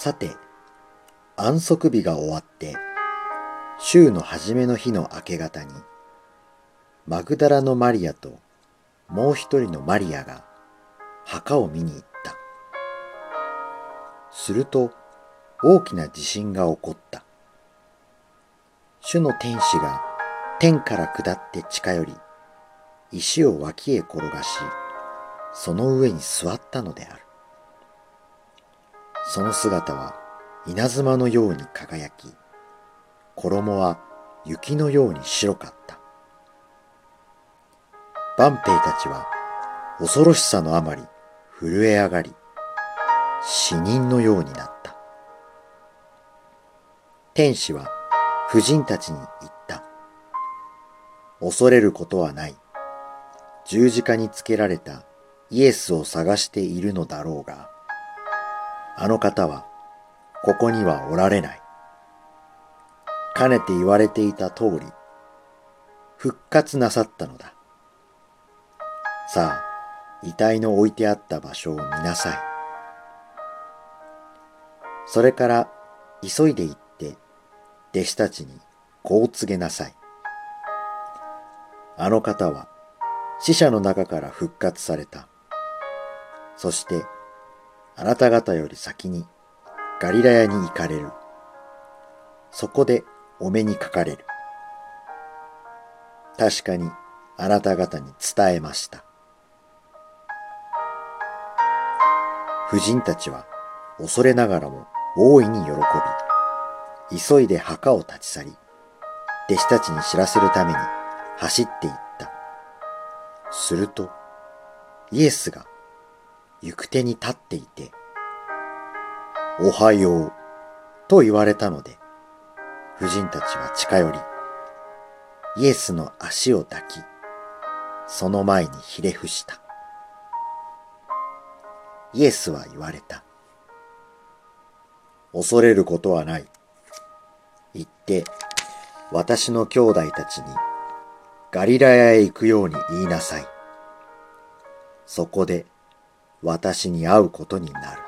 さて、安息日が終わって、週の初めの日の明け方に、マグダラのマリアともう一人のマリアが墓を見に行った。すると大きな地震が起こった。主の天使が天から下って近寄り、石を脇へ転がし、その上に座ったのである。その姿は稲妻のように輝き、衣は雪のように白かった。万兵たちは恐ろしさのあまり震え上がり、死人のようになった。天使は婦人たちに言った。恐れることはない。十字架につけられたイエスを探しているのだろうが、あの方はここにはおられない。かねて言われていた通り、復活なさったのだ。さあ、遺体の置いてあった場所を見なさい。それから急いで行って弟子たちにこう告げなさい。あの方は死者の中から復活された。そしてあなた方より先にガリラヤに行かれる。そこでお目にかかれる。確かにあなた方に伝えました。婦人たちは恐れながらも大いに喜び、急いで墓を立ち去り、弟子たちに知らせるために走っていった。すると、イエスが行く手に立っていて、おはようと言われたので、婦人たちは近寄り、イエスの足を抱き、その前にひれ伏した。イエスは言われた。恐れることはない。言って、私の兄弟たちにガリラヤへ行くように言いなさい。そこで私に会うことになる。